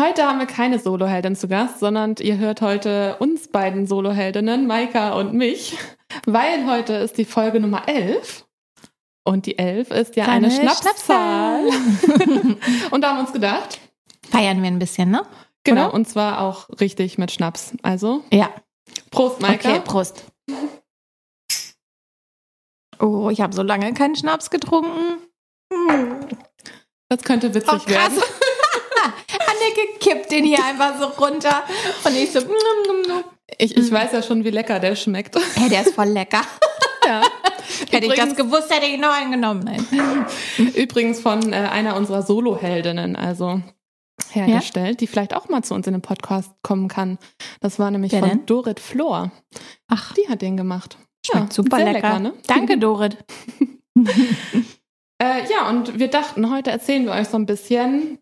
Heute haben wir keine Soloheldin zu Gast, sondern ihr hört heute uns beiden Soloheldinnen, Maika und mich, weil heute ist die Folge Nummer 11. Und die 11 ist ja Kleine eine Schnapszahl. und da haben wir uns gedacht, Feiern wir ein bisschen, ne? genau, Oder? und zwar auch richtig mit Schnaps. Also, Ja. Prost, Maika. Okay, Prost. Oh, ich habe so lange keinen Schnaps getrunken. Das könnte witzig Oh, krass. werden. Anneke kippt den hier einfach so runter und ich so. mm, mm, mm. Ich, ich weiß ja schon, wie lecker der schmeckt. Hey, der ist voll lecker. Ja. Hätte ich das gewusst, hätte ich noch einen genommen. Nein. Übrigens von äh, einer unserer Soloheldinnen, also hergestellt, die vielleicht auch mal zu uns in den Podcast kommen kann. Das war nämlich Wer von denn? Dorit Flor. Ach, Die hat den gemacht. schmeckt super sehr lecker. ne? Danke, Dorit. Äh, ja, und wir dachten, heute erzählen wir euch so ein bisschen,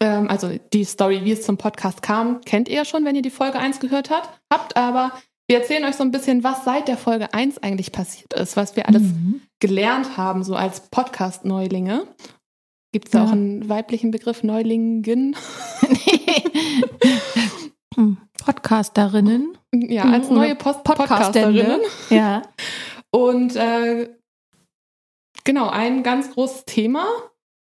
ähm, also die Story, wie es zum Podcast kam, kennt ihr ja schon, wenn ihr die Folge 1 gehört habt, habt, aber wir erzählen euch so ein bisschen, was seit der Folge 1 eigentlich passiert ist, was wir alles Mhm. gelernt haben, so als Podcast-Neulinge. Gibt es da Ja. auch einen weiblichen Begriff, Neulingen? Hm, Podcasterinnen. Ja, als neue Post. Podcasterinnen. Ja. Und äh, genau, ein ganz großes Thema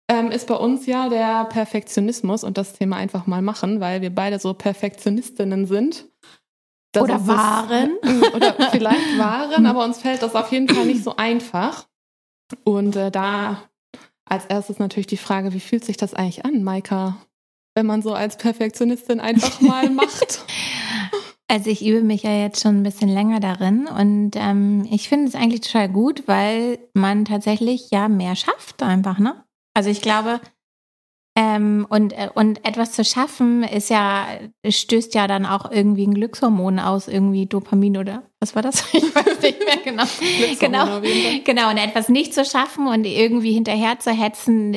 ähm, ist bei uns ja der Perfektionismus und das Thema einfach mal machen, weil wir beide so Perfektionistinnen sind. Das Oder ist das- waren. Oder vielleicht waren, aber uns fällt das auf jeden Fall nicht so einfach. Und äh, da als erstes natürlich die Frage, wie fühlt sich das eigentlich an, Maika, wenn man so als Perfektionistin einfach mal macht? Also ich übe mich ja jetzt schon ein bisschen länger darin und ähm, ich finde es eigentlich total gut, weil man tatsächlich ja mehr schafft einfach, ne? Also ich glaube, ähm, und, äh, und etwas zu schaffen ist ja, stößt ja dann auch irgendwie ein Glückshormon aus, irgendwie Dopamin oder was war das? Ich weiß nicht mehr genau. genau. Genau, und etwas nicht zu schaffen und irgendwie hinterher zu hetzen,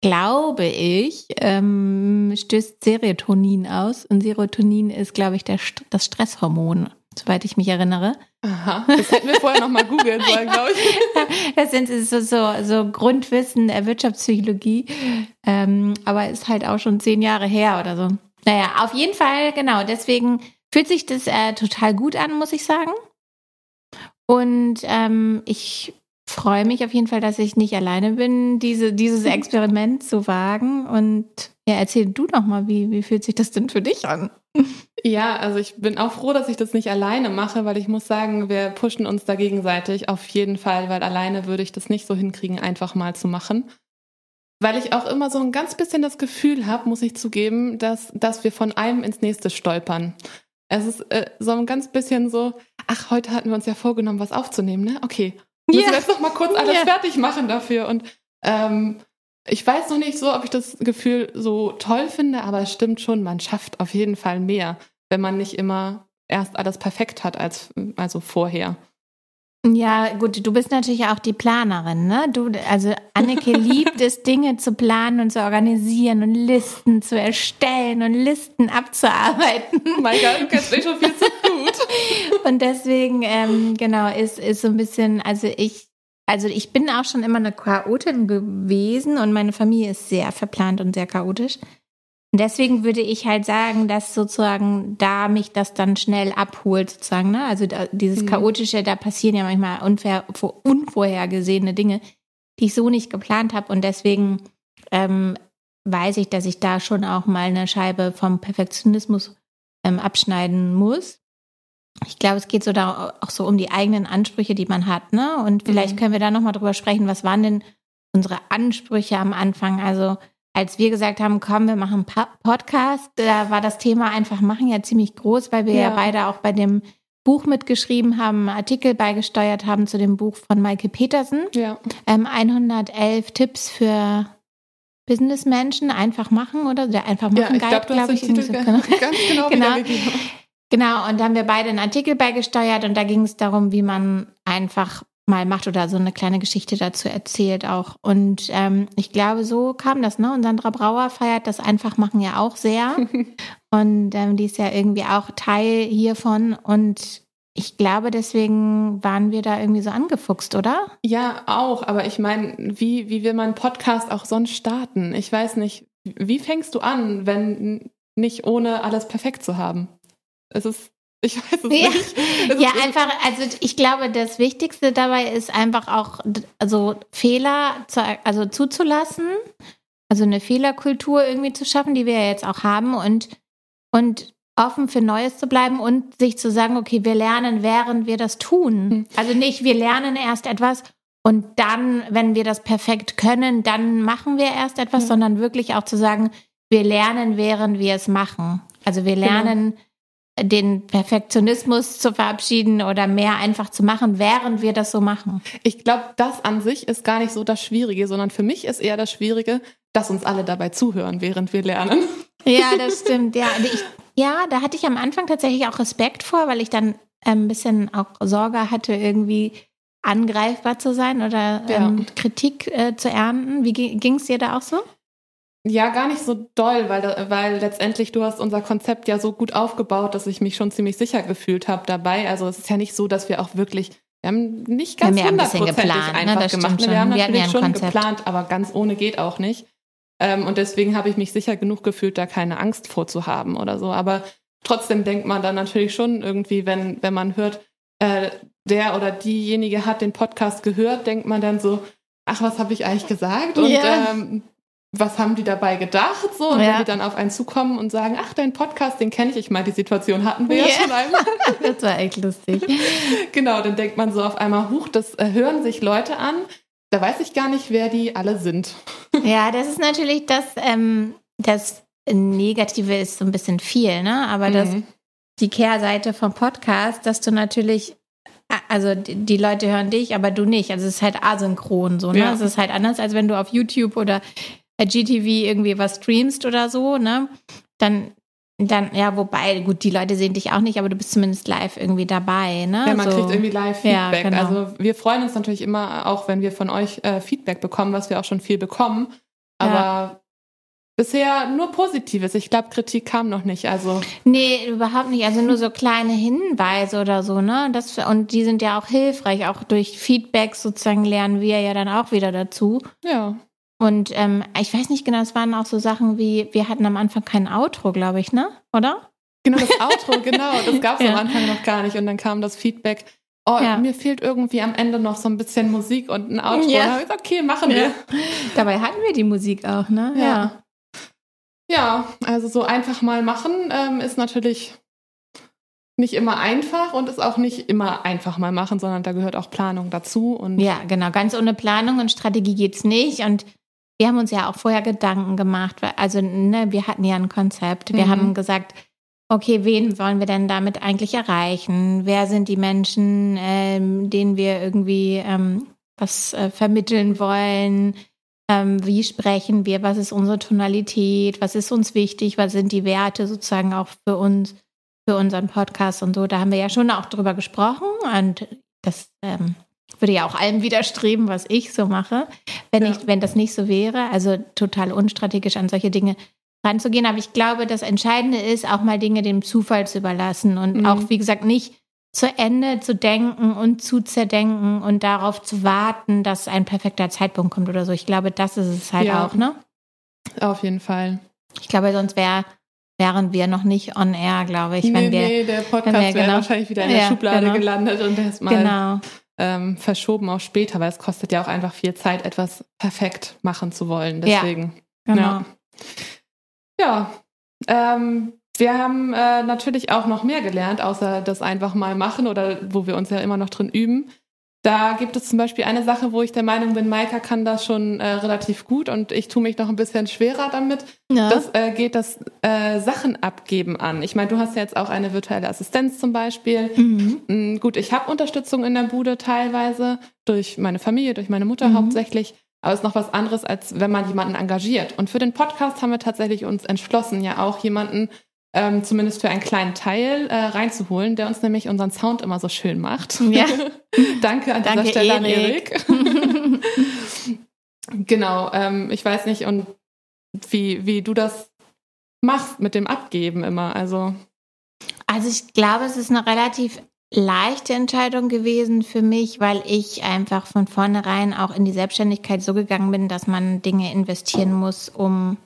glaube ich, ähm, stößt Serotonin aus. Und Serotonin ist, glaube ich, der, das Stresshormon, soweit ich mich erinnere. Aha, das hätten wir vorher nochmal googeln sollen, glaube ich. Das sind so, so, so Grundwissen der Wirtschaftspsychologie, ähm, aber ist halt auch schon zehn Jahre her oder so. Naja, auf jeden Fall, genau. Deswegen fühlt sich das äh, total gut an, muss ich sagen. Und ähm, ich freue mich auf jeden Fall, dass ich nicht alleine bin, diese, dieses Experiment zu wagen. Und ja, erzähl du doch mal, wie, wie fühlt sich das denn für dich an? Ja, also ich bin auch froh, dass ich das nicht alleine mache, weil ich muss sagen, wir pushen uns da gegenseitig auf jeden Fall, weil alleine würde ich das nicht so hinkriegen, einfach mal zu machen. Weil ich auch immer so ein ganz bisschen das Gefühl habe, muss ich zugeben, dass, dass wir von einem ins nächste stolpern. Es ist äh, so ein ganz bisschen so, ach, heute hatten wir uns ja vorgenommen, was aufzunehmen, ne? Okay, müssen Ja. wir jetzt noch mal kurz alles Ja. fertig machen dafür. Und ähm, ich weiß noch nicht so, ob ich das Gefühl so toll finde, aber es stimmt schon, man schafft auf jeden Fall mehr, wenn man nicht immer erst alles perfekt hat als also vorher. Ja, gut, du bist natürlich auch die Planerin, ne? Du, also Anneke liebt es, Dinge zu planen und zu organisieren und Listen zu erstellen und Listen abzuarbeiten. Mein Gott, du kennst mich schon viel zu gut. Und deswegen, ähm, genau, ist, ist so ein bisschen, also ich, also ich bin auch schon immer eine Chaotin gewesen und meine Familie ist sehr verplant und sehr chaotisch. Und deswegen würde ich halt sagen, dass sozusagen da mich das dann schnell abholt, sozusagen, ne? Also da, dieses Mhm. Chaotische, da passieren ja manchmal unver, vor- unvorhergesehene Dinge, die ich so nicht geplant habe. Und deswegen ähm, weiß ich, dass ich da schon auch mal eine Scheibe vom Perfektionismus ähm, abschneiden muss. Ich glaube, es geht so da auch so um die eigenen Ansprüche, die man hat, ne? Und vielleicht Mhm. können wir da nochmal drüber sprechen, was waren denn unsere Ansprüche am Anfang? Also als wir gesagt haben, komm, wir machen Podcast, da war das Thema einfach machen ja ziemlich groß, weil wir ja, Ja. beide auch bei dem Buch mitgeschrieben haben, Artikel beigesteuert haben zu dem Buch von Maike Petersen, Ja. ähm, 111 Tipps für Businessmenschen einfach machen oder der einfach machen ja, ich Guide, glaube, glaub ich. So. Genau. ganz genau, genau. Genau, und da haben wir beide einen Artikel beigesteuert und da ging es darum, wie man einfach mal macht oder so eine kleine Geschichte dazu erzählt auch. Und ähm, ich glaube, so kam das, ne? Und Sandra Brauer feiert das Einfachmachen ja auch sehr. und ähm, die ist ja irgendwie auch Teil hiervon. Und ich glaube, deswegen waren wir da irgendwie so angefuchst, oder? Ja, auch. Aber ich meine, wie, wie will man einen Podcast auch sonst starten? Ich weiß nicht, wie fängst du an, wenn nicht ohne alles perfekt zu haben? Es ist, ich weiß es ja. nicht. Es ja, einfach, also ich glaube, das Wichtigste dabei ist einfach auch, also Fehler zu, also zuzulassen, also eine Fehlerkultur irgendwie zu schaffen, die wir ja jetzt auch haben und, und offen für Neues zu bleiben und sich zu sagen, okay, wir lernen, während wir das tun. Hm. Also nicht, wir lernen erst etwas und dann, wenn wir das perfekt können, dann machen wir erst etwas, mhm. sondern wirklich auch zu sagen, wir lernen, während wir es machen. Also wir genau. lernen, genau den Perfektionismus zu verabschieden oder mehr einfach zu machen, während wir das so machen. Ich glaube, das an sich ist gar nicht so das Schwierige, sondern für mich ist eher das Schwierige, dass uns alle dabei zuhören, während wir lernen. Ja, das stimmt. Ja, ich, ja da hatte ich am Anfang tatsächlich auch Respekt vor, weil ich dann ein bisschen auch Sorge hatte, irgendwie angreifbar zu sein oder ja. ähm, Kritik äh, zu ernten. Wie ging es dir da auch so? Ja, gar nicht so doll, weil, weil letztendlich du hast unser Konzept ja so gut aufgebaut, dass ich mich schon ziemlich sicher gefühlt habe dabei. Also es ist ja nicht so, dass wir auch wirklich, wir haben nicht ganz hundertprozentig ein ne? einfach ne? gemacht. Wir haben natürlich wir schon Konzept. geplant, aber ganz ohne geht auch nicht. Ähm, und deswegen habe ich mich sicher genug gefühlt, da keine Angst vorzuhaben oder so. Aber trotzdem denkt man dann natürlich schon irgendwie, wenn, wenn man hört, äh, der oder diejenige hat den Podcast gehört, denkt man dann so, ach, was habe ich eigentlich gesagt? Und yeah. ähm, was haben die dabei gedacht? So, und ja. wenn die dann auf einen zukommen und sagen, ach, dein Podcast, den kenne ich. Ich meine, die Situation hatten wir yeah. ja schon einmal. das war echt lustig. genau, dann denkt man so auf einmal, huch, das äh, hören sich Leute an. Da weiß ich gar nicht, wer die alle sind. ja, das ist natürlich das, ähm, das Negative ist so ein bisschen viel, ne? Aber mhm. das, die Kehrseite vom Podcast, dass du natürlich also die Leute hören dich, aber du nicht. Also es ist halt asynchron so, ne? Ja. Es ist halt anders, als wenn du auf YouTube oder GTV irgendwie was streamst oder so, ne? Dann, dann, ja, wobei, gut, die Leute sehen dich auch nicht, aber du bist zumindest live irgendwie dabei, ne? Ja, man so. kriegt irgendwie Live-Feedback. Ja, genau. Also wir freuen uns natürlich immer auch, wenn wir von euch äh, Feedback bekommen, was wir auch schon viel bekommen. Aber ja. bisher nur Positives. Ich glaube, Kritik kam noch nicht. Also nee, überhaupt nicht. Also nur so kleine Hinweise oder so, ne? Das, und die sind ja auch hilfreich. Auch durch Feedback sozusagen lernen wir ja dann auch wieder dazu. Ja. Und ähm, ich weiß nicht genau, es waren auch so Sachen wie, wir hatten am Anfang kein Outro, glaube ich, ne? Oder? Genau, das Outro, genau. Das gab es ja. am Anfang noch gar nicht. Und dann kam das Feedback, oh, ja. mir fehlt irgendwie am Ende noch so ein bisschen Musik und ein Outro. Ja. Gesagt, okay, machen wir. Dabei hatten wir die Musik auch, ne? Ja. Ja, also so einfach mal machen ähm, ist natürlich nicht immer einfach und ist auch nicht immer einfach mal machen, sondern da gehört auch Planung dazu. Und ja, genau. Ganz ohne Planung und Strategie geht's nicht. Und wir haben uns ja auch vorher Gedanken gemacht. Also, ne, wir hatten ja ein Konzept. Wir mhm. haben gesagt, okay, wen wollen wir denn damit eigentlich erreichen? Wer sind die Menschen, ähm, denen wir irgendwie ähm, was äh, vermitteln wollen? Ähm, wie sprechen wir? Was ist unsere Tonalität? Was ist uns wichtig? Was sind die Werte sozusagen auch für uns, für unseren Podcast und so? Da haben wir ja schon auch drüber gesprochen und das ähm, würde ja auch allem widerstreben, was ich so mache, wenn, ja. ich, wenn das nicht so wäre. Also total unstrategisch an solche Dinge ranzugehen. Aber ich glaube, das Entscheidende ist, auch mal Dinge dem Zufall zu überlassen und mhm. auch, wie gesagt, nicht zu Ende zu denken und zu zerdenken und darauf zu warten, dass ein perfekter Zeitpunkt kommt oder so. Ich glaube, das ist es halt ja. auch, ne? Auf jeden Fall. Ich glaube, sonst wäre wären wir noch nicht on air, glaube ich. Nee, wenn wir, nee, der Podcast wäre genau, wahrscheinlich wieder in der ja, Schublade genau. gelandet und erstmal genau ähm, verschoben auf später, weil es kostet ja auch einfach viel Zeit, etwas perfekt machen zu wollen. Deswegen. Ja, genau. Ja, ja ähm, wir haben äh, natürlich auch noch mehr gelernt, außer das einfach mal machen oder wo wir uns ja immer noch drin üben. Da gibt es zum Beispiel eine Sache, wo ich der Meinung bin, Maika kann das schon äh, relativ gut und ich tue mich noch ein bisschen schwerer damit. Ja. Das äh, geht das äh, Sachen abgeben an. Ich meine, du hast ja jetzt auch eine virtuelle Assistenz zum Beispiel. Mhm. Mm, gut, ich habe Unterstützung in der Bude teilweise durch meine Familie, durch meine Mutter mhm. hauptsächlich. Aber es ist noch was anderes, als wenn man jemanden engagiert. Und für den Podcast haben wir tatsächlich uns entschlossen, ja auch jemanden ähm, zumindest für einen kleinen Teil äh, reinzuholen, der uns nämlich unseren Sound immer so schön macht. Ja. Danke an Danke, dieser Stelle Erik. an Erik. genau, ähm, ich weiß nicht, und wie, wie du das machst mit dem Abgeben immer. Also. Also ich glaube, es ist eine relativ leichte Entscheidung gewesen für mich, weil ich einfach von vornherein auch in die Selbstständigkeit so gegangen bin, dass man Dinge investieren muss, um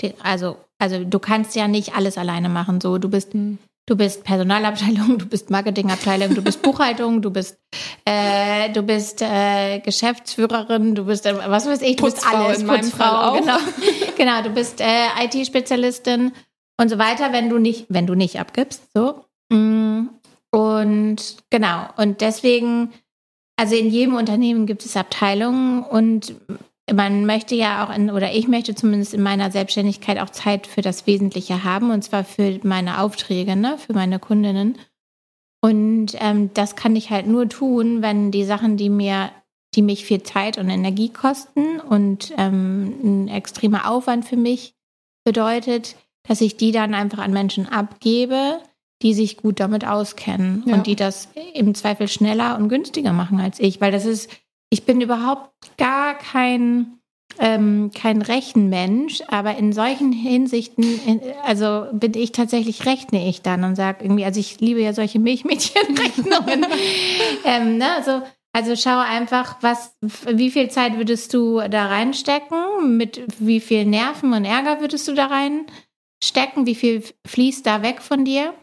den, also also du kannst ja nicht alles alleine machen. So, du bist mhm. Du bist Personalabteilung, du bist Marketingabteilung, du bist Buchhaltung, du bist äh, du bist äh, Geschäftsführerin, du bist äh, was weiß ich, du Putzfrau bist alles, in Putzfrau, genau, genau, du bist äh, IT-Spezialistin und so weiter, wenn du nicht, wenn du nicht abgibst, so mm. und genau und deswegen, also in jedem Unternehmen gibt es Abteilungen und man möchte ja auch in, oder ich möchte zumindest in meiner Selbstständigkeit auch Zeit für das Wesentliche haben und zwar für meine Aufträge, ne, für meine Kundinnen. Und ähm, das kann ich halt nur tun, wenn die Sachen, die mir, die mich viel Zeit und Energie kosten und ähm, ein extremer Aufwand für mich bedeutet, dass ich die dann einfach an Menschen abgebe, die sich gut damit auskennen ja. und die das im Zweifel schneller und günstiger machen als ich, weil das ist ich bin überhaupt gar kein, ähm, kein Rechenmensch, aber in solchen Hinsichten, in, also bin ich tatsächlich, rechne ich dann und sage irgendwie, also ich liebe ja solche Milchmädchenrechnungen. ähm, ne, also, also schau einfach, was, wie viel Zeit würdest du da reinstecken, mit wie viel Nerven und Ärger würdest du da reinstecken, wie viel fließt da weg von dir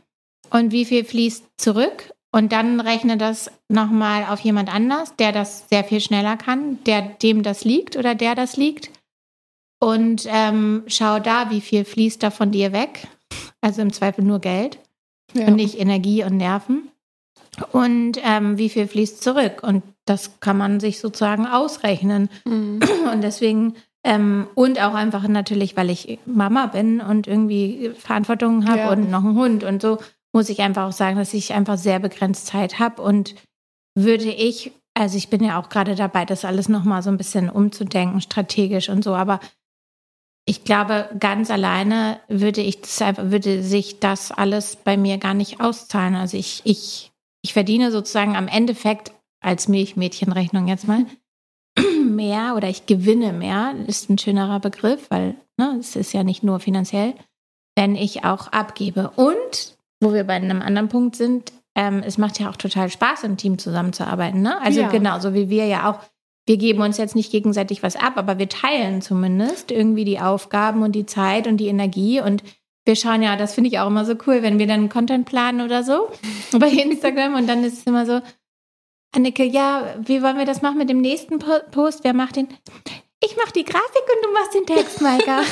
und wie viel fließt zurück und dann rechne das nochmal auf jemand anders, der das sehr viel schneller kann, der dem das liegt oder der das liegt. Und ähm, schau da, wie viel fließt da von dir weg. Also im Zweifel nur Geld ja. und nicht Energie und Nerven. Und ähm, wie viel fließt zurück. Und das kann man sich sozusagen ausrechnen. Mhm. Und deswegen ähm, und auch einfach natürlich, weil ich Mama bin und irgendwie Verantwortung habe ja. und noch einen Hund und so, muss ich einfach auch sagen, dass ich einfach sehr begrenzt Zeit habe und würde ich, also ich bin ja auch gerade dabei, das alles nochmal so ein bisschen umzudenken, strategisch und so, aber ich glaube, ganz alleine würde ich das würde sich das alles bei mir gar nicht auszahlen. Also ich, ich, ich verdiene sozusagen am Endeffekt als Milchmädchenrechnung jetzt mal mehr oder ich gewinne mehr, ist ein schönerer Begriff, weil ne, es ist ja nicht nur finanziell, wenn ich auch abgebe. Und wo wir bei einem anderen Punkt sind, ähm, es macht ja auch total Spaß, im Team zusammenzuarbeiten. Ne? Also ja. genauso wie wir ja auch, wir geben uns jetzt nicht gegenseitig was ab, aber wir teilen zumindest irgendwie die Aufgaben und die Zeit und die Energie und wir schauen ja, das finde ich auch immer so cool, wenn wir dann Content planen oder so bei Instagram und dann ist es immer so, Annike, ja, wie wollen wir das machen mit dem nächsten Post? Wer macht den? Ich mache die Grafik und du machst den Text, Maika.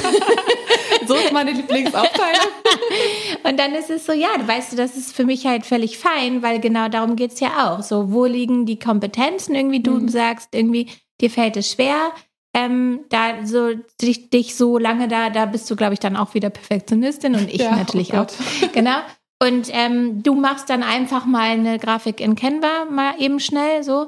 so ist meine Lieblingsaufteilung. und dann ist es so, ja, weißt du, das ist für mich halt völlig fein, weil genau darum geht's ja auch. So, wo liegen die Kompetenzen? Irgendwie, du mhm. sagst, irgendwie, dir fällt es schwer, ähm, da so dich, dich so lange da, da bist du, glaube ich, dann auch wieder Perfektionistin und ich ja, natürlich oh auch. Genau. Und ähm, du machst dann einfach mal eine Grafik in Canva, mal eben schnell so.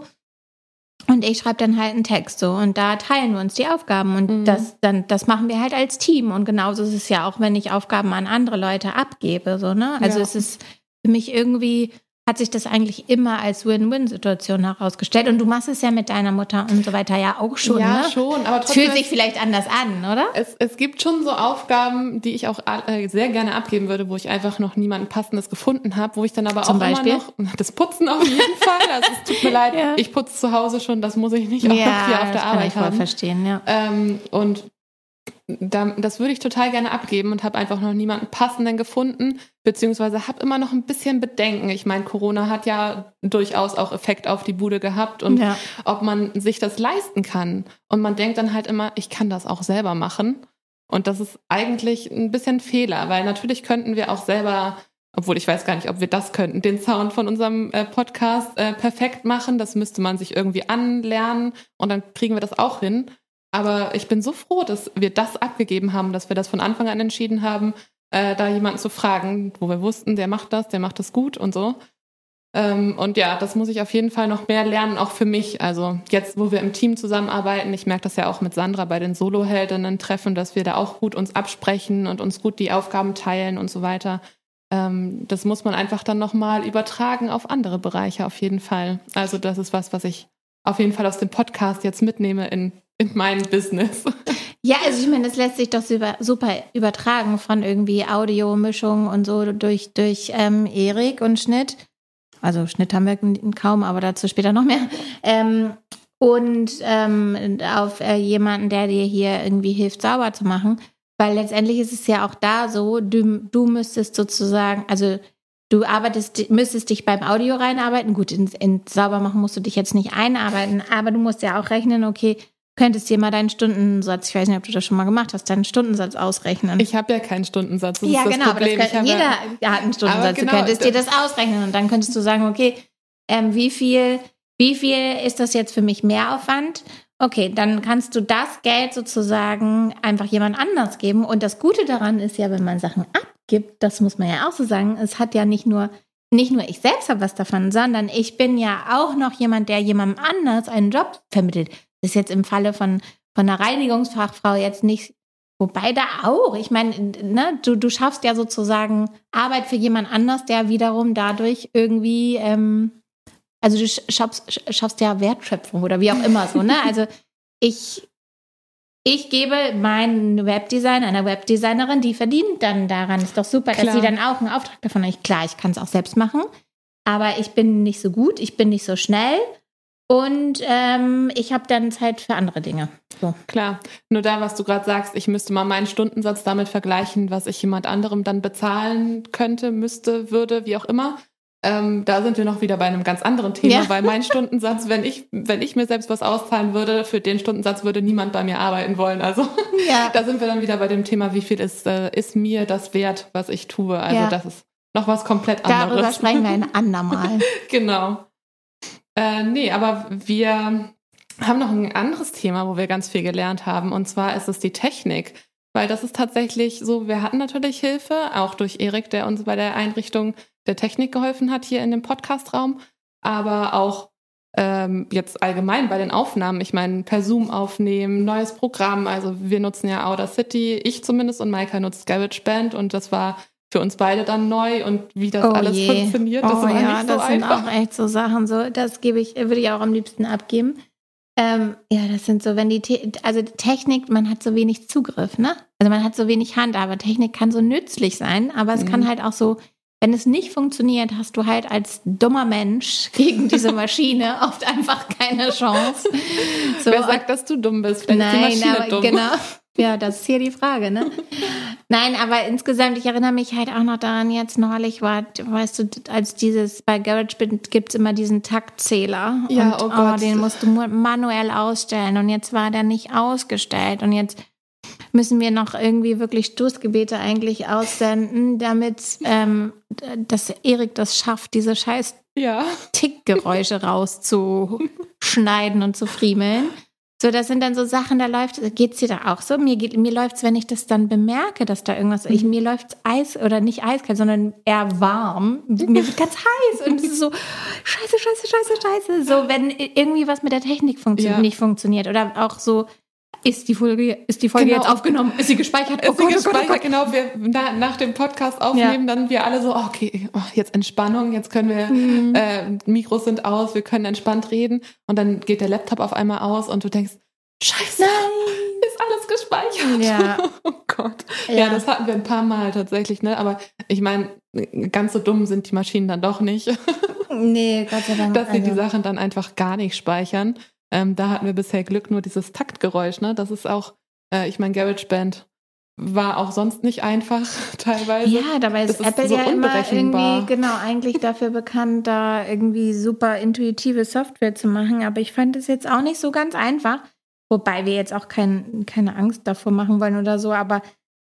Und ich schreibe dann halt einen Text so und da teilen wir uns die Aufgaben und mhm. das dann das machen wir halt als Team und genauso ist es ja auch, wenn ich Aufgaben an andere Leute abgebe so ne. Also ja. es ist für mich irgendwie hat sich das eigentlich immer als Win-Win-Situation herausgestellt. Und du machst es ja mit deiner Mutter und so weiter ja auch schon. Ja, ne? schon. Aber trotzdem, Fühlt sich vielleicht anders an, oder? Es, es gibt schon so Aufgaben, die ich auch äh, sehr gerne abgeben würde, wo ich einfach noch niemanden Passendes gefunden habe, wo ich dann aber Zum auch Beispiel? immer noch das Putzen auf jeden Fall. Also es tut mir leid, ja. ich putze zu Hause schon, das muss ich nicht auch ja, hier auf der das Arbeit kann ich voll haben. verstehen, ja. Ähm, und das würde ich total gerne abgeben und habe einfach noch niemanden passenden gefunden, beziehungsweise habe immer noch ein bisschen Bedenken. Ich meine, Corona hat ja durchaus auch Effekt auf die Bude gehabt und ja. ob man sich das leisten kann. Und man denkt dann halt immer, ich kann das auch selber machen. Und das ist eigentlich ein bisschen Fehler, weil natürlich könnten wir auch selber, obwohl ich weiß gar nicht, ob wir das könnten, den Sound von unserem äh, Podcast äh, perfekt machen. Das müsste man sich irgendwie anlernen und dann kriegen wir das auch hin. Aber ich bin so froh, dass wir das abgegeben haben, dass wir das von Anfang an entschieden haben, äh, da jemanden zu fragen, wo wir wussten, der macht das, der macht das gut und so. Ähm, und ja, das muss ich auf jeden Fall noch mehr lernen, auch für mich. Also jetzt, wo wir im Team zusammenarbeiten, ich merke das ja auch mit Sandra bei den Solo-Heldinnen-Treffen, dass wir da auch gut uns absprechen und uns gut die Aufgaben teilen und so weiter. Ähm, das muss man einfach dann nochmal übertragen auf andere Bereiche auf jeden Fall. Also das ist was, was ich auf jeden Fall aus dem Podcast jetzt mitnehme in, in mein Business. Ja, also ich meine, das lässt sich doch super übertragen von irgendwie Audiomischung und so durch, durch ähm, Erik und Schnitt. Also Schnitt haben wir kaum, aber dazu später noch mehr. Ähm, und ähm, auf äh, jemanden, der dir hier irgendwie hilft, sauber zu machen. Weil letztendlich ist es ja auch da so, du, du müsstest sozusagen, also du arbeitest, müsstest dich beim Audio reinarbeiten. Gut, in, in sauber machen musst du dich jetzt nicht einarbeiten, aber du musst ja auch rechnen, okay, könntest dir mal deinen Stundensatz, ich weiß nicht, ob du das schon mal gemacht hast, deinen Stundensatz ausrechnen. Ich habe ja keinen Stundensatz. Das ja, genau, aber das kann, jeder hat einen Stundensatz. Genau, du könntest dir das ausrechnen und dann könntest du sagen, okay, ähm, wie viel, wie viel ist das jetzt für mich Mehraufwand? Okay, dann kannst du das Geld sozusagen einfach jemand anders geben. Und das Gute daran ist ja, wenn man Sachen abgibt, das muss man ja auch so sagen, es hat ja nicht nur nicht nur ich selbst habe was davon, sondern ich bin ja auch noch jemand, der jemandem anders einen Job vermittelt. Das ist jetzt im Falle von, von einer Reinigungsfachfrau jetzt nicht, wobei da auch. Ich meine, ne, du, du schaffst ja sozusagen Arbeit für jemand anders, der wiederum dadurch irgendwie, ähm, also du schaffst, schaffst ja Wertschöpfung oder wie auch immer so, ne? Also ich, ich gebe mein Webdesign einer Webdesignerin, die verdient dann daran. Ist doch super, Klar. dass sie dann auch einen Auftrag davon hat. Klar, ich kann es auch selbst machen, aber ich bin nicht so gut, ich bin nicht so schnell und ähm, ich habe dann Zeit für andere Dinge. So. Klar, nur da, was du gerade sagst, ich müsste mal meinen Stundensatz damit vergleichen, was ich jemand anderem dann bezahlen könnte, müsste, würde, wie auch immer. Ähm, da sind wir noch wieder bei einem ganz anderen Thema, ja. weil mein Stundensatz, wenn ich, wenn ich mir selbst was auszahlen würde, für den Stundensatz würde niemand bei mir arbeiten wollen. Also ja. da sind wir dann wieder bei dem Thema, wie viel ist, äh, ist mir das wert, was ich tue. Also ja. das ist noch was komplett anderes. Darüber sprechen wir ein andermal. genau. Äh, nee, aber wir haben noch ein anderes Thema, wo wir ganz viel gelernt haben. Und zwar ist es die Technik. Weil das ist tatsächlich so, wir hatten natürlich Hilfe, auch durch Erik, der uns bei der Einrichtung der Technik geholfen hat hier in dem Podcastraum, aber auch ähm, jetzt allgemein bei den Aufnahmen. Ich meine, per Zoom aufnehmen, neues Programm. Also wir nutzen ja Outer City, ich zumindest und Maika nutzt GarageBand und das war für uns beide dann neu und wie das oh alles je. funktioniert. Das oh, war ja, nicht so das einfach. sind auch echt so Sachen, so das gebe ich, würde ich auch am liebsten abgeben. Ähm, ja, das sind so, wenn die, Te also die Technik, man hat so wenig Zugriff, ne? Also man hat so wenig Hand, aber Technik kann so nützlich sein, aber es mhm. kann halt auch so, wenn es nicht funktioniert, hast du halt als dummer Mensch gegen diese Maschine oft einfach keine Chance. So, Wer sagt, dass du dumm bist? Vielleicht nein, die Maschine aber dumm. genau. Ja, das ist hier die Frage, ne? Nein, aber insgesamt, ich erinnere mich halt auch noch daran, jetzt neulich war, weißt du, als dieses, bei GarageBand gibt es immer diesen Taktzähler. Ja, und, oh, Gott. Oh, den musst du manuell ausstellen und jetzt war der nicht ausgestellt und jetzt müssen wir noch irgendwie wirklich Stoßgebete eigentlich aussenden, damit ähm, dass Erik das schafft, diese scheiß ja. Tickgeräusche rauszuschneiden und zu friemeln. So, das sind dann so Sachen, da läuft, geht's dir da auch so? Mir, geht, mir läuft's, wenn ich das dann bemerke, dass da irgendwas, ich, mir läuft's Eis oder nicht eiskalt, sondern eher warm. Mir wird ganz heiß und es ist so, scheiße, scheiße, scheiße, scheiße. So, wenn irgendwie was mit der Technik funktio ja. nicht funktioniert oder auch so, ist die Folge, ist die Folge genau. jetzt aufgenommen? Ist sie gespeichert? Oh ist Gott, sie gespeichert, oh Gott, oh Gott. genau. Wir, na, nach dem Podcast aufnehmen, ja. dann wir alle so, okay, oh, jetzt Entspannung, jetzt können wir, mhm. äh, Mikros sind aus, wir können entspannt reden. Und dann geht der Laptop auf einmal aus und du denkst, scheiße, Nein. ist alles gespeichert. Ja. oh Gott. Ja. ja. das hatten wir ein paar Mal tatsächlich, ne? Aber ich meine, ganz so dumm sind die Maschinen dann doch nicht. nee, Gott sei Dank. Dass sie also. die Sachen dann einfach gar nicht speichern. Ähm, da hatten wir bisher Glück, nur dieses Taktgeräusch, ne? Das ist auch, äh, ich meine, GarageBand war auch sonst nicht einfach teilweise. Ja, dabei ist, ist Apple so ja immer irgendwie genau eigentlich dafür bekannt, da irgendwie super intuitive Software zu machen. Aber ich fand es jetzt auch nicht so ganz einfach. Wobei wir jetzt auch kein, keine Angst davor machen wollen oder so, aber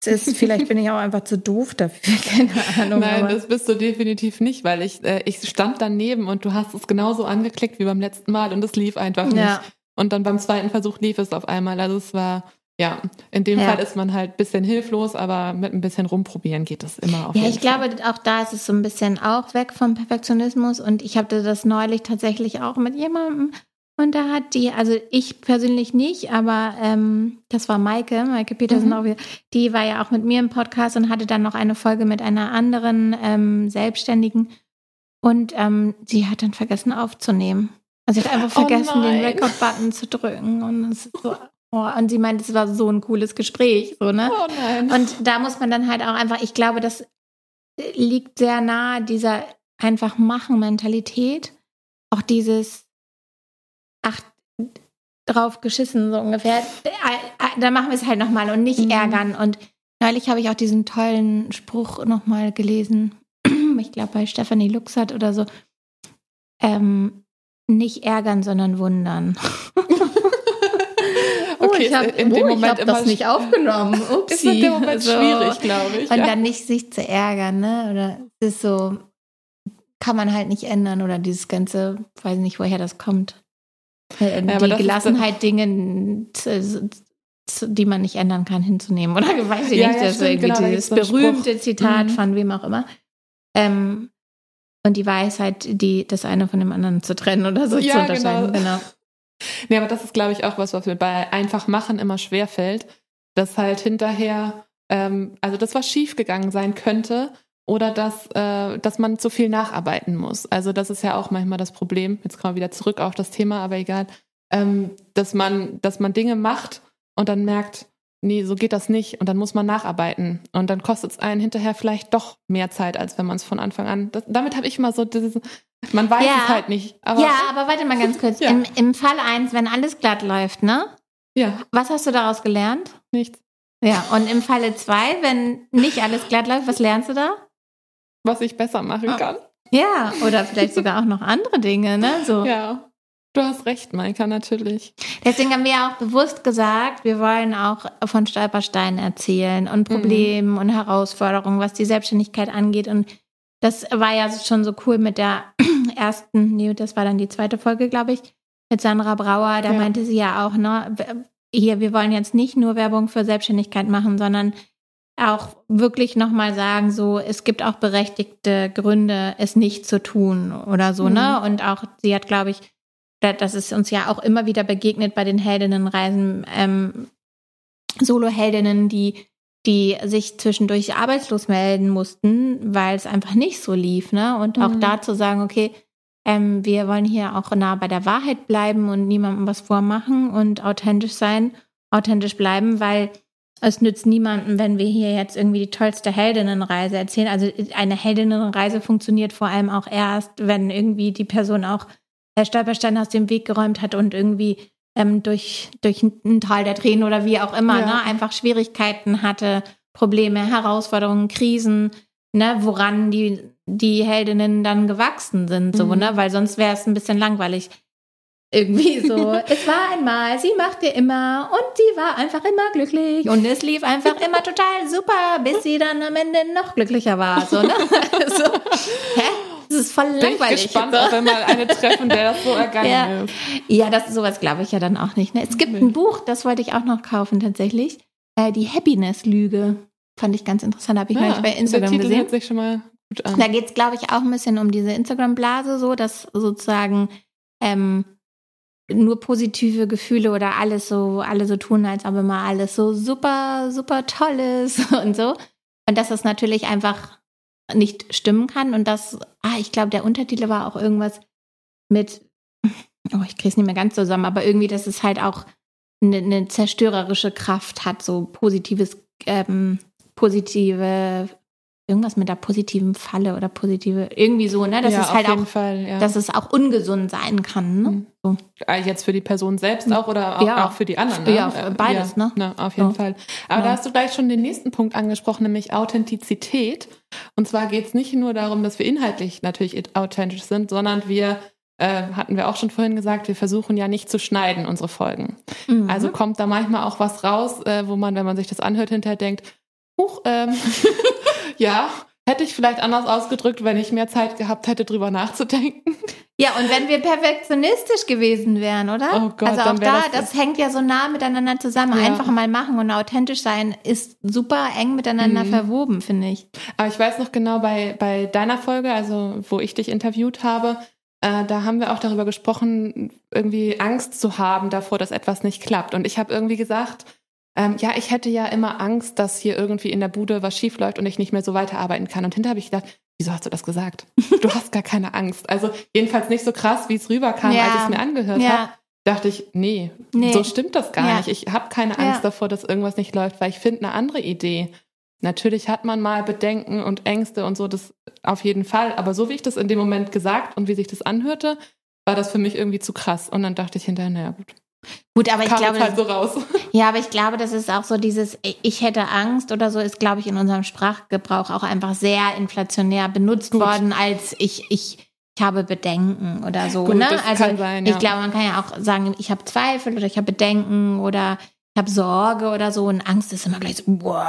ist, vielleicht bin ich auch einfach zu doof dafür, keine Ahnung. Nein, das bist du definitiv nicht, weil ich, äh, ich stand daneben und du hast es genauso angeklickt wie beim letzten Mal und es lief einfach nicht. Ja. Und dann beim zweiten Versuch lief es auf einmal. Also es war, ja, in dem ja. Fall ist man halt ein bisschen hilflos, aber mit ein bisschen rumprobieren geht das immer auf Ja, ich Fall. glaube, auch da ist es so ein bisschen auch weg vom Perfektionismus und ich hatte das neulich tatsächlich auch mit jemandem und da hat die, also ich persönlich nicht, aber ähm, das war Maike, Maike Petersen mhm. auch wieder, die war ja auch mit mir im Podcast und hatte dann noch eine Folge mit einer anderen ähm, Selbstständigen und ähm, sie hat dann vergessen aufzunehmen. Also sie hat einfach oh vergessen, oh den Record-Button zu drücken und es ist so Oh, und sie meint, es war so ein cooles Gespräch, so, ne? Oh nein. Und da muss man dann halt auch einfach, ich glaube, das liegt sehr nahe dieser einfach machen Mentalität. Auch dieses, ach, drauf geschissen, so ungefähr. Äh, äh, da machen wir es halt nochmal und nicht mhm. ärgern. Und neulich habe ich auch diesen tollen Spruch nochmal gelesen. Ich glaube, bei Stephanie Luxert oder so. Ähm, nicht ärgern, sondern wundern. okay, ich habe oh, hab das nicht aufgenommen. Upsi. Ist in dem Moment also, schwierig, glaube ich. Und ja. dann nicht sich zu ärgern, ne? Oder es ist so, kann man halt nicht ändern oder dieses ganze, weiß nicht, woher das kommt. Äh, ja, die Gelassenheit, Dinge, die man nicht ändern kann, hinzunehmen. Oder weiß ich ja, nicht, das ist irgendwie genau, dieses berühmte Spruch. Zitat mhm. von wem auch immer. Ähm, und die Weisheit, die das eine von dem anderen zu trennen oder so ja, zu unterscheiden. Genau. genau. Nee, aber das ist, glaube ich, auch was, was mir bei einfach machen immer schwer fällt, dass halt hinterher, ähm, also das was schief gegangen sein könnte oder dass, äh, dass man zu viel nacharbeiten muss. Also das ist ja auch manchmal das Problem. Jetzt kommen wir wieder zurück auf das Thema, aber egal, ähm, dass man, dass man Dinge macht und dann merkt, nee, so geht das nicht. Und dann muss man nacharbeiten. Und dann kostet es einen hinterher vielleicht doch mehr Zeit, als wenn man es von Anfang an. Das, damit habe ich immer so dieses, man weiß ja. es halt nicht. Aber ja, aber warte mal ganz kurz. Ja. Im, Im Fall eins, wenn alles glatt läuft, ne? Ja. Was hast du daraus gelernt? Nichts. Ja, und im Falle zwei, wenn nicht alles glatt läuft, was lernst du da? Was ich besser machen ah. kann. Ja, oder vielleicht sogar auch noch andere Dinge, ne? So. Ja. Du hast recht, Maika, natürlich. Deswegen haben wir ja auch bewusst gesagt, wir wollen auch von Stolpersteinen erzählen und mhm. Problemen mhm. und Herausforderungen, was die Selbstständigkeit angeht. Und das war ja schon so cool mit der ersten, nee, das war dann die zweite Folge, glaube ich, mit Sandra Brauer. Da ja. meinte sie ja auch, ne, hier, wir wollen jetzt nicht nur Werbung für Selbstständigkeit machen, sondern auch wirklich nochmal sagen, so, es gibt auch berechtigte Gründe, es nicht zu tun oder so, ne? mhm. ne? Und auch, sie hat, glaube ich, das ist uns ja auch immer wieder begegnet bei den Heldinnenreisen, ähm, Solo-Heldinnen, die, die sich zwischendurch arbeitslos melden mussten, weil es einfach nicht so lief, ne? Und auch mhm. da zu sagen, okay, ähm, wir wollen hier auch nah bei der Wahrheit bleiben und niemandem was vormachen und authentisch sein, authentisch bleiben, weil es nützt niemandem, wenn wir hier jetzt irgendwie die tollste Heldinnenreise erzählen. Also eine Heldinnenreise funktioniert vor allem auch erst, wenn irgendwie die Person auch Herr Stolperstein aus dem Weg geräumt hat und irgendwie ähm, durch, durch ein Tal der Tränen oder wie auch immer, ja. ne, einfach Schwierigkeiten hatte, Probleme, Herausforderungen, Krisen, ne, woran die, die Heldinnen dann gewachsen sind, so, mhm. ne, weil sonst wäre es ein bisschen langweilig. Irgendwie so, es war einmal, sie machte immer und sie war einfach immer glücklich und es lief einfach immer total super, bis sie dann am Ende noch glücklicher war, so, ne? so, hä? Das ist voll langweilig. Bin ich gespannt, ob wir mal eine treffen, der das so ergangen ja. ist. Ja, das ist sowas glaube ich ja dann auch nicht. Ne? Es gibt ein Buch, das wollte ich auch noch kaufen tatsächlich. Äh, die Happiness-Lüge. Fand ich ganz interessant, habe ich ja, neulich bei Instagram der Titel gesehen. Hört sich schon mal gut an. Da geht es, glaube ich, auch ein bisschen um diese Instagram-Blase, so, dass sozusagen ähm, nur positive Gefühle oder alles so, alle so tun, als ob immer alles so super, super toll ist und so. Und dass das natürlich einfach nicht stimmen kann. Und das, ah, ich glaube, der Untertitel war auch irgendwas mit, oh, ich kriege es nicht mehr ganz zusammen, aber irgendwie, dass es halt auch eine, eine zerstörerische Kraft hat, so positives, ähm, positive irgendwas mit der positiven Falle oder positive, irgendwie so, ne? Das ja, ist halt auch, Fall, ja. dass es auch ungesund sein kann. Ne? Mhm. So. Ah, jetzt für die Person selbst auch oder auch, ja. auch für die anderen. Ne? Ja, für beides, ne? ne? Auf jeden Fall. Aber da hast du gleich schon den nächsten Punkt angesprochen, nämlich Authentizität. Und zwar geht es nicht nur darum, dass wir inhaltlich natürlich authentisch sind, sondern wir äh, hatten wir auch schon vorhin gesagt, wir versuchen ja nicht zu schneiden, unsere Folgen. Mhm. Also kommt da manchmal auch was raus, äh, wo man, wenn man sich das anhört, hinterher denkt, huch, ähm, ja, hätte ich vielleicht anders ausgedrückt, wenn ich mehr Zeit gehabt hätte, drüber nachzudenken. Ja, und wenn wir perfektionistisch gewesen wären, oder? Oh Gott, also auch da, das- das, hängt ja so nah miteinander zusammen. Ja. Einfach mal machen und authentisch sein ist super eng miteinander Mhm. verwoben, finde ich. Aber ich weiß noch genau bei, bei deiner Folge, also wo ich dich interviewt habe, äh, da haben wir auch darüber gesprochen, irgendwie Angst zu haben davor, dass etwas nicht klappt. Und ich habe irgendwie gesagt, ähm, ja, ich hätte ja immer Angst, dass hier irgendwie in der Bude was schief läuft und ich nicht mehr so weiterarbeiten kann. Und hinterher habe ich gedacht, wieso hast du das gesagt? Du hast gar keine Angst. Also jedenfalls nicht so krass, wie es rüberkam, Ja. als ich es mir angehört habe. Ja, Dachte ich, nee, Nee. so stimmt das gar Ja. nicht. Ich habe keine Angst davor, dass irgendwas nicht läuft, weil ich finde eine andere Idee. Natürlich hat man mal Bedenken und Ängste und so, das auf jeden Fall. Aber so wie ich das in dem Moment gesagt und wie sich das anhörte, war das für mich irgendwie zu krass. Und dann dachte ich hinterher, naja, gut, gut, aber ich glaube, halt so raus. Ja, aber ich glaube, das ist auch so dieses, ich hätte Angst oder so, ist, glaube ich, in unserem Sprachgebrauch auch einfach sehr inflationär benutzt Gut. worden, als ich, ich, ich habe Bedenken oder so. Gut, ne? also sein, ja. ich glaube, man kann ja auch sagen, ich habe Zweifel oder ich habe Bedenken oder ich habe Sorge oder so und Angst ist immer gleich so, boah,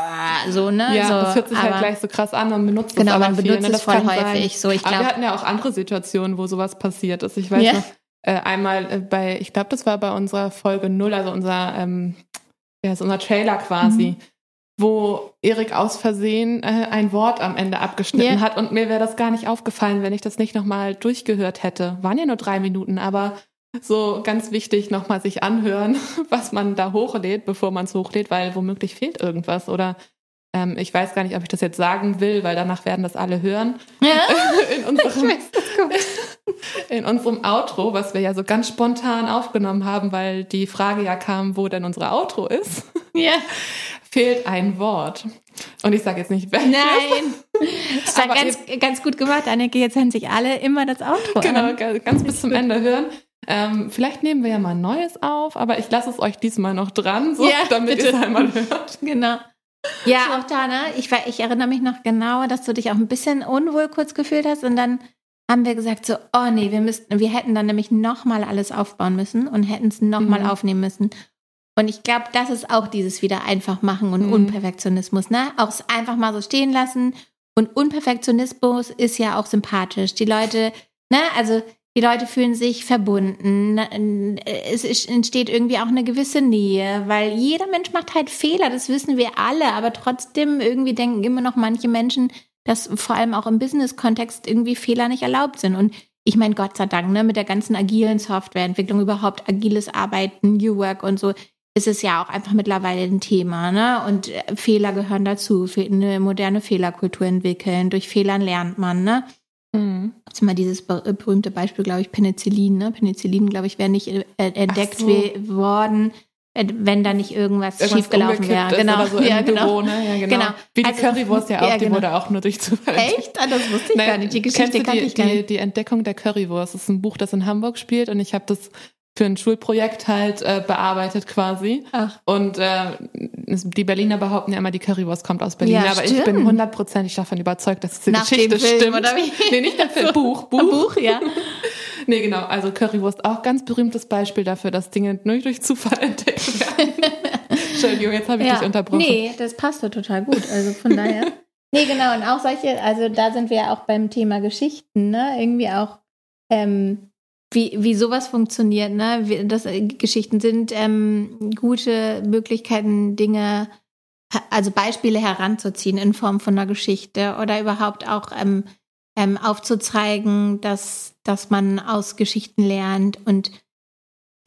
so, ne? Ja, so, das hört sich halt aber- gleich so krass an und benutzt Genau, es aber man viel. benutzt ne? es Das voll sein. häufig. So, ich aber wir hatten ja auch andere Situationen, wo sowas passiert ist. Ich weiß Ja. noch, äh, einmal äh, bei, ich glaube, das war bei unserer Folge null, also unser, ähm, ja, ist unser Trailer quasi, Mhm. wo Erik aus Versehen äh, ein Wort am Ende abgeschnitten Ja. hat und mir wäre das gar nicht aufgefallen, wenn ich das nicht nochmal durchgehört hätte. Waren ja nur drei Minuten, aber so ganz wichtig nochmal sich anhören, was man da hochlädt, bevor man es hochlädt, weil womöglich fehlt irgendwas oder ähm, ich weiß gar nicht, ob ich das jetzt sagen will, weil danach werden das alle hören. ja, In unserem. In unserem Outro, was wir ja so ganz spontan aufgenommen haben, weil die Frage ja kam, wo denn unsere Outro ist, ja. fehlt ein Wort. Und ich sage jetzt nicht welches. Nein. Das war ganz, ganz gut gemacht, Anneke. Jetzt hören sich alle immer das Outro Genau, an. ga- ganz bis zum Ende hören. Ähm, vielleicht nehmen wir ja mal ein neues auf, aber ich lasse es euch diesmal noch dran, so, Ja, damit bitte. ihr es einmal hört. Genau. Ja, auch da, ne? Ich, ich erinnere mich noch genauer, dass du dich auch ein bisschen unwohl kurz gefühlt hast und dann haben wir gesagt so, oh nee, wir müssten, wir hätten dann nämlich nochmal alles aufbauen müssen und hätten es nochmal Mhm. aufnehmen müssen. Und ich glaube, das ist auch dieses wieder einfach machen und Mhm. Unperfektionismus, ne? Auch es einfach mal so stehen lassen. Und Unperfektionismus ist ja auch sympathisch. Die Leute, ne, also die Leute fühlen sich verbunden. Ne, Es entsteht irgendwie auch eine gewisse Nähe, weil jeder Mensch macht halt Fehler, das wissen wir alle, aber trotzdem irgendwie denken immer noch manche Menschen, dass vor allem auch im Business-Kontext irgendwie Fehler nicht erlaubt sind. Und ich meine, Gott sei Dank, ne, mit der ganzen agilen Softwareentwicklung, überhaupt agiles Arbeiten, New Work und so, ist es ja auch einfach mittlerweile ein Thema, ne? Und äh, Fehler gehören dazu, eine moderne Fehlerkultur entwickeln. Durch Fehlern lernt man, ne? Mhm. Ist immer dieses äh, berühmte Beispiel, glaube ich, Penicillin, ne? Penicillin, glaube ich, wäre nicht äh, entdeckt so. worden, wenn da nicht irgendwas, Irgendwas schiefgelaufen wäre. Genau, so ja, genau. Büro, ne? Ja, genau. Genau. Wie die Also- Currywurst ja auch, Ja, die genau. wurde auch nur durch Zufall Echt? Ah, das wusste ich Nein, gar nicht. Die Geschichte kannte die, ich gar die, nicht. die Entdeckung der Currywurst. Das ist ein Buch, das in Hamburg spielt und ich habe das für ein Schulprojekt halt äh, bearbeitet quasi. Ach. Und äh, die Berliner behaupten ja immer, die Currywurst kommt aus Berlin. Ja, aber ich bin stimmt. hundertprozentig davon überzeugt, dass diese Nach Geschichte Film, stimmt. oder wie? Nee, nicht der Film, Buch, Buch. Buch, ja. Nee, genau. Also Currywurst auch ganz berühmtes Beispiel dafür, dass Dinge nur durch Zufall entdeckt werden. Entschuldigung, jetzt habe ich ja. dich unterbrochen. Nee, das passt doch total gut. Also von daher. Nee, genau. Und auch solche, also da sind wir ja auch beim Thema Geschichten, ne? Irgendwie auch, ähm, wie, wie sowas funktioniert, ne? Wie, das, äh, Geschichten sind ähm, gute Möglichkeiten, Dinge, also Beispiele heranzuziehen in Form von einer Geschichte oder überhaupt auch ähm, ähm, aufzuzeigen, dass, dass man aus Geschichten lernt. Und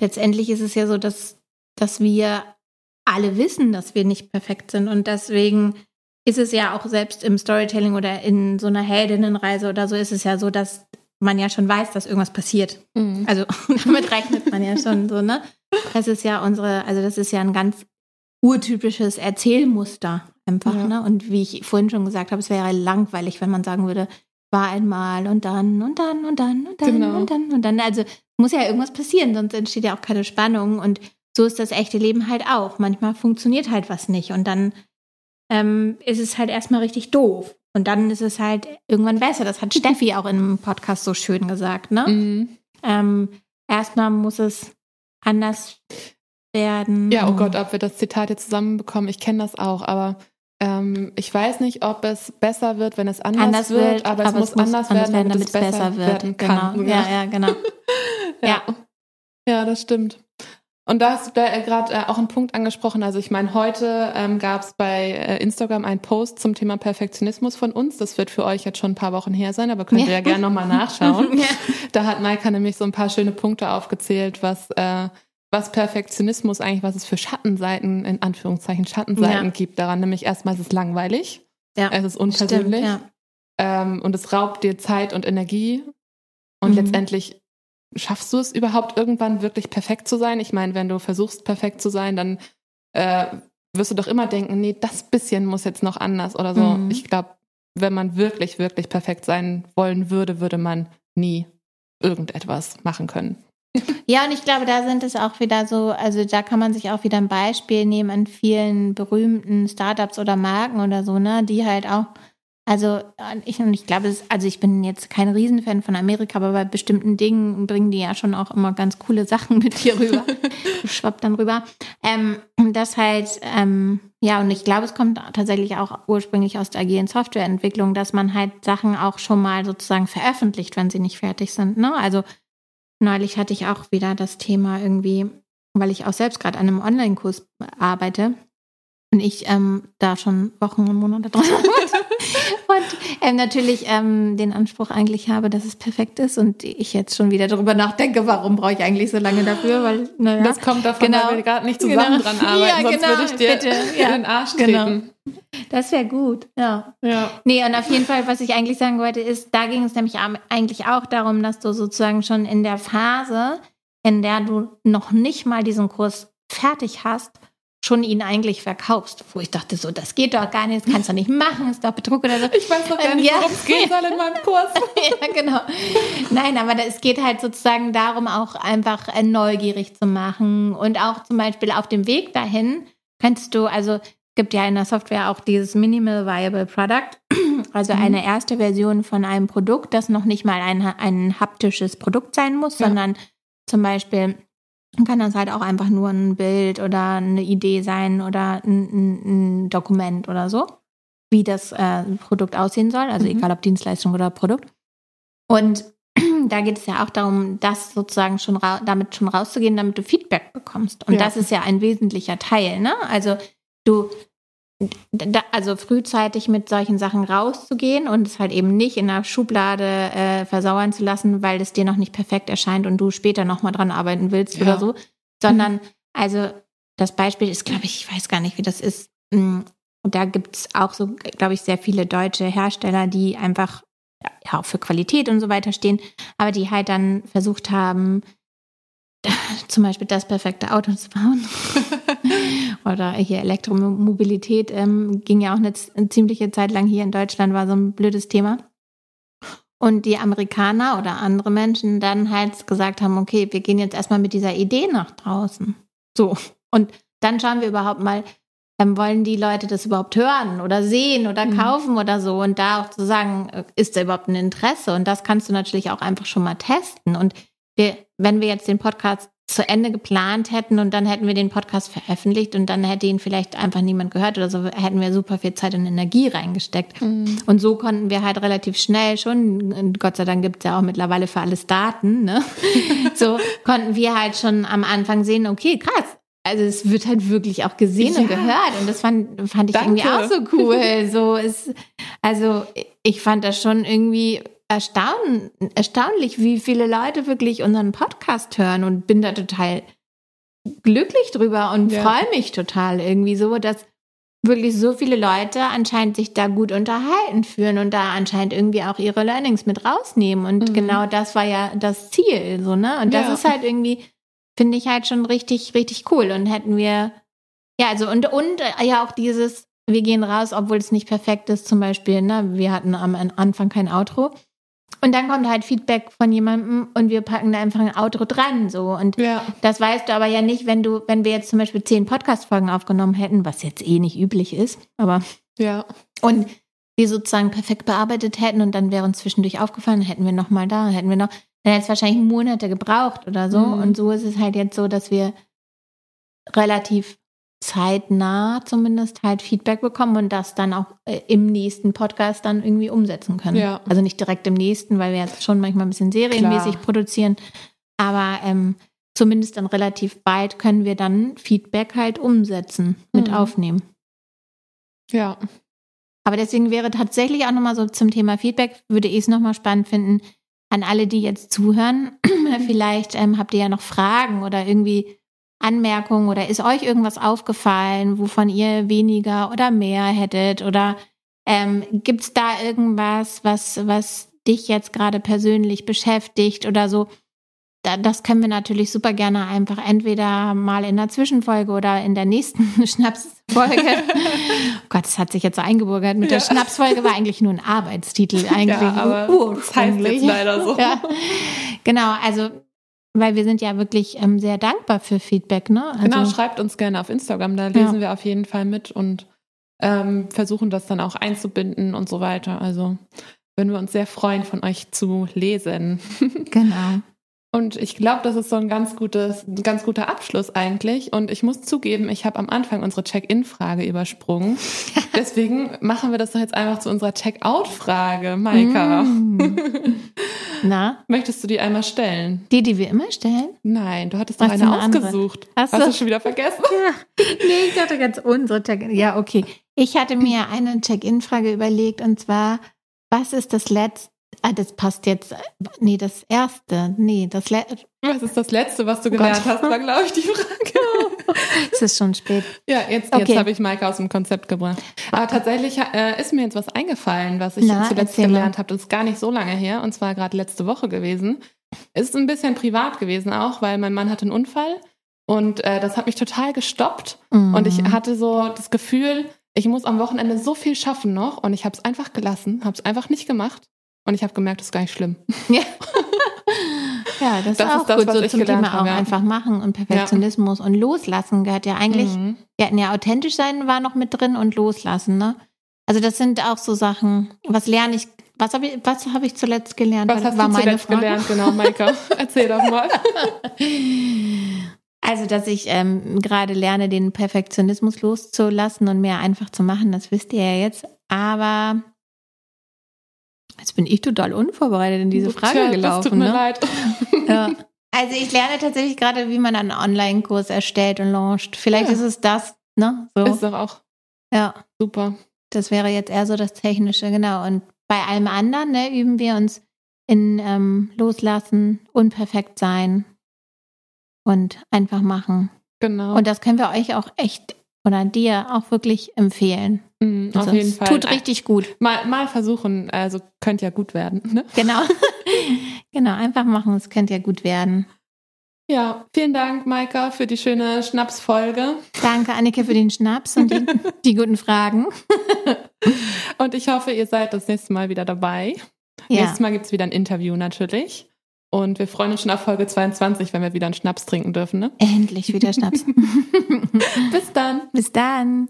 letztendlich ist es ja so, dass, dass wir alle wissen, dass wir nicht perfekt sind. Und deswegen ist es ja auch selbst im Storytelling oder in so einer Heldinnenreise oder so ist es ja so, dass man ja schon weiß, dass irgendwas passiert. Mhm. Also damit rechnet man ja schon so, ne? Das ist ja unsere, also das ist ja ein ganz urtypisches Erzählmuster einfach, Ja. ne? Und wie ich vorhin schon gesagt habe, es wäre langweilig, wenn man sagen würde, war einmal und dann und dann und dann und dann Genau. und dann und dann. Also muss ja irgendwas passieren, sonst entsteht ja auch keine Spannung. Und so ist das echte Leben halt auch. Manchmal funktioniert halt was nicht und dann ähm, ist es halt erstmal richtig doof. Und dann ist es halt irgendwann besser. Das hat Steffi auch im Podcast so schön gesagt, ne? Mhm. Ähm, erstmal muss es anders werden. Ja, oh Gott, ob wir das Zitat jetzt zusammenbekommen, ich kenne das auch, aber ähm, ich weiß nicht, ob es besser wird, wenn es anders, Anders wird, wird, aber, es muss anders werden, damit, es besser, werden kann. Genau. Ja, ja, genau. Ja. Ja. ja, das stimmt. Und da hast du da, äh, gerade äh, auch einen Punkt angesprochen. Also ich meine, heute ähm, gab es bei äh, Instagram einen Post zum Thema Perfektionismus von uns. Das wird für euch jetzt schon ein paar Wochen her sein, aber könnt ihr ja, gerne nochmal nachschauen. Ja. Da hat Maika nämlich so ein paar schöne Punkte aufgezählt, was, äh, was Perfektionismus eigentlich, was es für Schattenseiten, in Anführungszeichen Schattenseiten Ja. gibt daran. Nämlich erstmal ist es langweilig, Ja. es ist unpersönlich Stimmt, ja. ähm, und es raubt dir Zeit und Energie. Und Mhm. letztendlich schaffst du es überhaupt irgendwann wirklich perfekt zu sein? Ich meine, wenn du versuchst, perfekt zu sein, dann äh, wirst du doch immer denken, nee, das bisschen muss jetzt noch anders oder so. Mhm. Ich glaube, wenn man wirklich, wirklich perfekt sein wollen würde, würde man nie irgendetwas machen können. Ja, und ich glaube, da sind es auch wieder so, also da kann man sich auch wieder ein Beispiel nehmen an vielen berühmten Startups oder Marken oder so, ne, die halt auch, also ich und ich glaube, es, also ich bin jetzt kein Riesenfan von Amerika, aber bei bestimmten Dingen bringen die ja schon auch immer ganz coole Sachen mit hier rüber. Schwappt dann rüber. Ähm, das halt, ähm, ja, und ich glaube, es kommt tatsächlich auch ursprünglich aus der agilen Softwareentwicklung, dass man halt Sachen auch schon mal sozusagen veröffentlicht, wenn sie nicht fertig sind. Ne? Also neulich hatte ich auch wieder das Thema irgendwie, weil ich auch selbst gerade an einem Online-Kurs arbeite und ich ähm, da schon Wochen und Monate dran arbeite und ähm, natürlich ähm, den Anspruch eigentlich habe, dass es perfekt ist und ich jetzt schon wieder darüber nachdenke, warum brauche ich eigentlich so lange dafür, weil naja, Das kommt davon, Genau. weil wir gerade nicht zusammen Genau. dran arbeiten, Ja, sonst genau. würde ich dir Bitte. Ja. den Arsch Genau. treten. das wäre gut, ja. Ja. Nee, und auf jeden Fall, was ich eigentlich sagen wollte, ist, da ging es nämlich eigentlich auch darum, dass du sozusagen schon in der Phase, in der du noch nicht mal diesen Kurs fertig hast, schon ihn eigentlich verkaufst. Wo ich dachte, so, das geht doch gar nicht, das kannst du nicht machen, ist doch Betrug oder so. Ich weiß noch gar Ähm, nicht, ja. worum es gehen soll in meinem Kurs. ja, genau. Nein, aber es geht halt sozusagen darum, auch einfach äh, neugierig zu machen und auch zum Beispiel auf dem Weg dahin kannst du, also gibt ja in der Software auch dieses Minimal Viable Product, also Mhm. eine erste Version von einem Produkt, das noch nicht mal ein, ein haptisches Produkt sein muss, Ja. sondern zum Beispiel kann das halt auch einfach nur ein Bild oder eine Idee sein oder ein, ein, ein Dokument oder so, wie das äh, Produkt aussehen soll, also Mhm. egal ob Dienstleistung oder Produkt. Und da geht es ja auch darum, das sozusagen schon damit schon rauszugehen, damit du Feedback bekommst. Und Ja. das ist ja ein wesentlicher Teil, ne? Also du also frühzeitig mit solchen Sachen rauszugehen und es halt eben nicht in der Schublade äh, versauern zu lassen, weil es dir noch nicht perfekt erscheint und du später nochmal dran arbeiten willst Ja. oder so, sondern also das Beispiel ist, glaube ich, ich weiß gar nicht, wie das ist. Mm, Und da gibt es auch so, glaube ich, sehr viele deutsche Hersteller, die einfach ja, auch für Qualität und so weiter stehen, aber die halt dann versucht haben, zum Beispiel das perfekte Auto zu bauen. Oder hier Elektromobilität ähm, ging ja auch eine, eine ziemliche Zeit lang hier in Deutschland, war so ein blödes Thema. Und die Amerikaner oder andere Menschen dann halt gesagt haben, okay, wir gehen jetzt erstmal mit dieser Idee nach draußen. So. Und dann schauen wir überhaupt mal, ähm, wollen die Leute das überhaupt hören oder sehen oder Mhm. kaufen oder so und da auch zu sagen, äh, ist da überhaupt ein Interesse? Und das kannst du natürlich auch einfach schon mal testen. Und wir, wenn wir jetzt den Podcast zu Ende geplant hätten und dann hätten wir den Podcast veröffentlicht und dann hätte ihn vielleicht einfach niemand gehört oder so, hätten wir super viel Zeit und Energie reingesteckt. Mhm. Und so konnten wir halt relativ schnell schon, und Gott sei Dank gibt es ja auch mittlerweile für alles Daten, ne? so konnten wir halt schon am Anfang sehen, okay, krass. Also es wird halt wirklich auch gesehen und Ja. gehört. Und das fand, fand ich Danke. irgendwie auch so cool. So ist, also ich fand das schon irgendwie erstaun, erstaunlich, wie viele Leute wirklich unseren Podcast hören und bin da total glücklich drüber und Ja. freue mich total irgendwie so, dass wirklich so viele Leute anscheinend sich da gut unterhalten fühlen und da anscheinend irgendwie auch ihre Learnings mit rausnehmen. Und Mhm. genau das war ja das Ziel, so, ne? Und das Ja. ist halt irgendwie, finde ich halt schon richtig, richtig cool. Und hätten wir, ja, also und, und äh, ja auch dieses, wir gehen raus, obwohl es nicht perfekt ist, zum Beispiel, ne? Wir hatten am Anfang kein Outro. Und dann kommt halt Feedback von jemandem und wir packen da einfach ein Outro dran, so. Und Ja. das weißt du aber ja nicht, wenn du, wenn wir jetzt zum Beispiel zehn Podcast-Folgen aufgenommen hätten, was jetzt eh nicht üblich ist, aber Ja. und wir sozusagen perfekt bearbeitet hätten und dann wäre uns zwischendurch aufgefallen, hätten wir noch mal da, hätten wir noch, dann hätte es wahrscheinlich Monate gebraucht oder so. Mhm. Und so ist es halt jetzt so, dass wir relativ zeitnah zumindest halt Feedback bekommen und das dann auch äh, im nächsten Podcast dann irgendwie umsetzen können. Ja. Also nicht direkt im nächsten, weil wir jetzt schon manchmal ein bisschen serienmäßig Klar. produzieren, aber ähm, zumindest dann relativ bald können wir dann Feedback halt umsetzen, mit Mhm. aufnehmen. Ja. Aber deswegen wäre tatsächlich auch nochmal so zum Thema Feedback, würde ich es nochmal spannend finden, an alle, die jetzt zuhören. Vielleicht ähm, habt ihr ja noch Fragen oder irgendwie Anmerkungen oder ist euch irgendwas aufgefallen, wovon ihr weniger oder mehr hättet? Oder ähm, gibt es da irgendwas, was, was dich jetzt gerade persönlich beschäftigt oder so? Da, das können wir natürlich super gerne einfach entweder mal in der Zwischenfolge oder in der nächsten Schnapsfolge. oh Gott, das hat sich jetzt so eingebürgert. Mit der Ja. Schnapsfolge war eigentlich nur ein Arbeitstitel eigentlich Ja, aber das heißt jetzt leider so. Ja. Genau, also weil wir sind ja wirklich ähm, sehr dankbar für Feedback, ne? Also, Genau, schreibt uns gerne auf Instagram, da lesen wir auf jeden Fall mit und ähm, versuchen das dann auch einzubinden und so weiter. Also würden wir uns sehr freuen, von euch zu lesen. genau. Und ich glaube, das ist so ein ganz gutes, ein ganz guter Abschluss eigentlich. Und ich muss zugeben, ich habe am Anfang unsere Check-in-Frage übersprungen. Deswegen machen wir das doch jetzt einfach zu unserer Check-out-Frage, Maika. Mm. Na, Möchtest du die einmal stellen? die, die wir immer stellen? Nein, du hattest doch eine eine ausgesucht. Ach so. Hast du schon wieder vergessen? Nee, ich hatte ganz unsere Check-in. Ja, okay. Ich hatte mir eine Check-in-Frage überlegt und zwar, was ist das letzte? Ah, das passt jetzt. Nee, das erste. Nee, das letzte. Was ist das Letzte, was du gelernt Gott. hast, war, glaube ich, die Frage. Es ist schon spät. Ja, jetzt, Okay. jetzt habe ich Maike aus dem Konzept gebracht. Aber tatsächlich äh, ist mir jetzt was eingefallen, was ich Na, zuletzt gelernt habe. Das ist gar nicht so lange her und zwar gerade letzte Woche gewesen. Es ist ein bisschen privat gewesen auch, weil mein Mann hatte einen Unfall und äh, das hat mich total gestoppt. Und ich Mhm. hatte so das Gefühl, ich muss am Wochenende so viel schaffen noch und ich habe es einfach gelassen, habe es einfach nicht gemacht. Und ich habe gemerkt, das ist gar nicht schlimm. Ja. ja, das, Das ist auch ist das, gut so zum Thema auch habe, ja. einfach machen und Perfektionismus und loslassen gehört ja eigentlich. Mhm. Ja, ja, authentisch sein war noch mit drin und loslassen, ne? Also das sind auch so Sachen. Was lerne ich? Was habe ich? Was habe ich zuletzt gelernt? Was hast war du zuletzt Frage. gelernt, genau, Maika? Erzähl doch mal. Also, dass ich ähm, gerade lerne, den Perfektionismus loszulassen und mehr einfach zu machen, das wisst ihr ja jetzt. Aber jetzt bin ich total unvorbereitet in diese Frage Tja, gelaufen. Das tut mir ne? leid. Ja. Also ich lerne tatsächlich gerade, wie man einen Online-Kurs erstellt und launcht. Vielleicht Ja. ist es das, ne? So. Ist doch auch Ja, super. das wäre jetzt eher so das Technische, genau. Und bei allem anderen ne, üben wir uns in ähm, Loslassen, unperfekt sein und einfach machen. Genau. Und das können wir euch auch echt oder dir auch wirklich empfehlen. Mhm, Also auf jeden Fall. Tut richtig gut. Mal, mal versuchen, also könnte ja gut werden. Ne? Genau. genau, einfach machen. Es könnte ja gut werden. Ja, vielen Dank, Maika, für die schöne Schnapsfolge. Danke, Annike, für den Schnaps und die, die guten Fragen. Und ich hoffe, ihr seid das nächste Mal wieder dabei. Ja. Nächstes Mal gibt es wieder ein Interview natürlich. Und wir freuen uns schon auf Folge 22, wenn wir wieder einen Schnaps trinken dürfen. Ne? Endlich wieder Schnaps. Bis dann. Bis dann.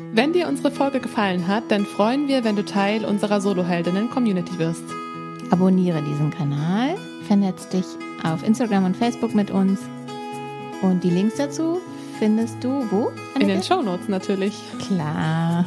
Wenn dir unsere Folge gefallen hat, dann freuen wir, wenn du Teil unserer Soloheldinnen-Community wirst. Abonniere diesen Kanal, vernetz dich auf Instagram und Facebook mit uns. Und die Links dazu findest du wo? In den? Shownotes natürlich. Klar.